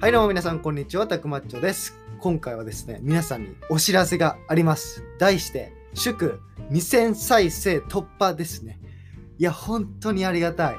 はいどうも皆さんこんにちは、たくまっちょです。今回はですね、皆さんにお知らせがあります。題して、祝2000再生突破ですね。いや、本当にありがたい。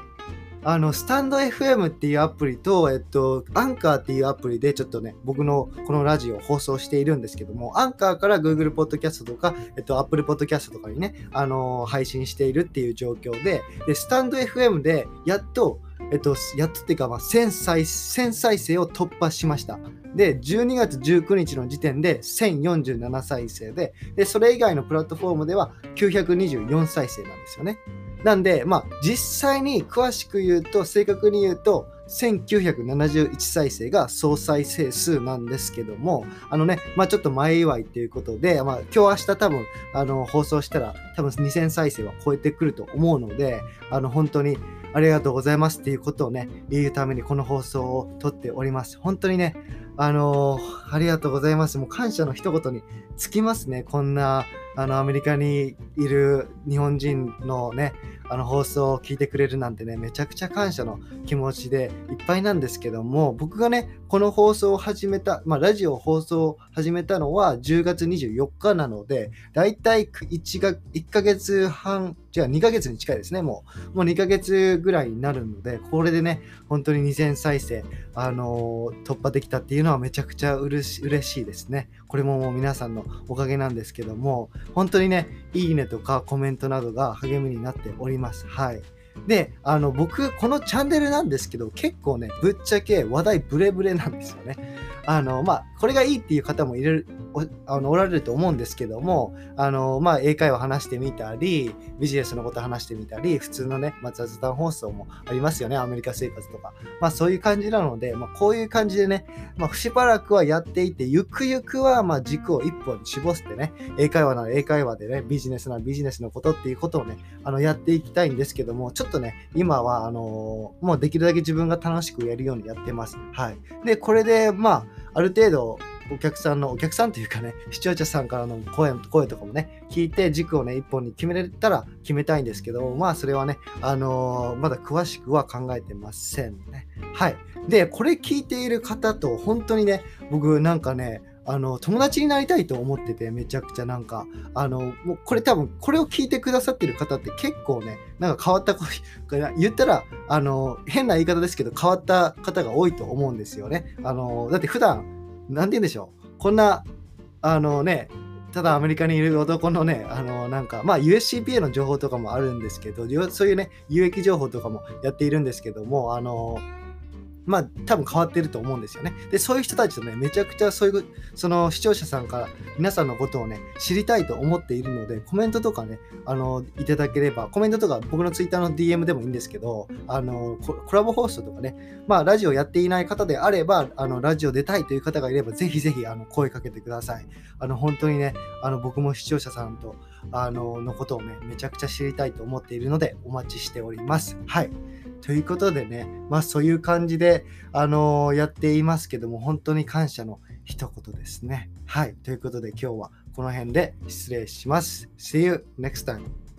あの、スタンド FM っていうアプリと、えっと、アンカーっていうアプリでちょっとね、僕のこのラジオを放送しているんですけども、アンカーから Google Podcast とか、えっと、Apple Podcast とかにね、あのー配信しているっていう状況で、で、スタンド FM でやっと、えっと、やっとっていうか、まあ、1000再1000再生を突破しました。で、12月19日の時点で1047再生で、で、それ以外のプラットフォームでは924再生なんですよね。なんで、まあ、実際に詳しく言うと、正確に言うと、1971再生が総再生数なんですけども、あのね、まあちょっと前祝いっていうことで、まあ今日明日多分、あの、放送したら多分2000再生は超えてくると思うので、あの、本当にありがとうございますっていうことをね、言うためにこの放送を撮っております。本当にね、あのありがとうございます。もう感謝の一言につきますね。こんな、あの、アメリカにいる日本人のね、あの放送を聞いてくれるなんてね、めちゃくちゃ感謝の気持ちでいっぱいなんですけども、僕がね、この放送を始めた、まあ、ラジオ放送を始めたのは10月24日なので、だいたい 1, が1ヶ月半、じゃあ2ヶ月に近いですね、もう。もう2ヶ月ぐらいになるので、これでね、本当に2000再生、あのー突破できたっていうのはめちゃくちゃうれし嬉しいですね。これももう皆さんのおかげなんですけども、本当にね、いいねとかコメントなどが励みになっております。はい。で、あの、僕、このチャンネルなんですけど、結構ね、ぶっちゃけ話題ブレブレなんですよね。あの、まあ、これがいいっていう方もいる、おあのおられると思うんですけども、あの、まあ、英会話話してみたり、ビジネスのこと話してみたり、普通のね、まあ、雑談放送もありますよね、アメリカ生活とか。まあ、そういう感じなので、まあ、こういう感じでね、まあ、しばらくはやっていて、ゆくゆくは、まあ、軸を一本に絞ってね、英会話なら英会話でね、ビジネスならビジネスのことっていうことをね、あの、やっていきたいんですけども、ちょちょっとね、今は、あのもうできるだけ自分が楽しくやるようにやってます。はい。で、これで、まあ、ある程度、お客さんの、お客さんというかね、視聴者さんからの声声とかもね、聞いて軸をね、一本に決めれたら決めたいんですけど、まあ、それはね、あのまだ詳しくは考えてませんね。はい。で、これ聞いている方と、本当にね、僕なんかね、あの友達になりたいと思っててめちゃくちゃなんかあのもうこれ多分これを聞いてくださってる方って結構ねなんか変わった子言ったらあの変な言い方ですけど変わった方が多いと思うんですよね。あのだって普段なんて言うんでしょう。こんなあのねただアメリカにいる男のね、あのなんか、まあ USCPA の情報とかもあるんですけど、そういうね、有益情報とかもやっているんですけども、あのまあ多分変わってると思うんですよね。で、そういう人たちとね、めちゃくちゃそういう、その視聴者さんから皆さんのことをね、知りたいと思っているので、コメントとかね、あの、いただければ、コメントとか僕のツイッターの DM でもいいんですけど、あの、ココラボ放送とかね、まあラジオやっていない方であれば、あの、ラジオ出たいという方がいれば、ぜひぜひ、あの、声かけてください。あの、本当にね、あの、僕も視聴者さんと、あの、のことをね、めちゃくちゃ知りたいと思っているので、お待ちしております。はい。ということでね、まあそういう感じで、あのーやっていますけども、本当に感謝の一言ですね。はい。ということで今日はこの辺で失礼します。See you next time.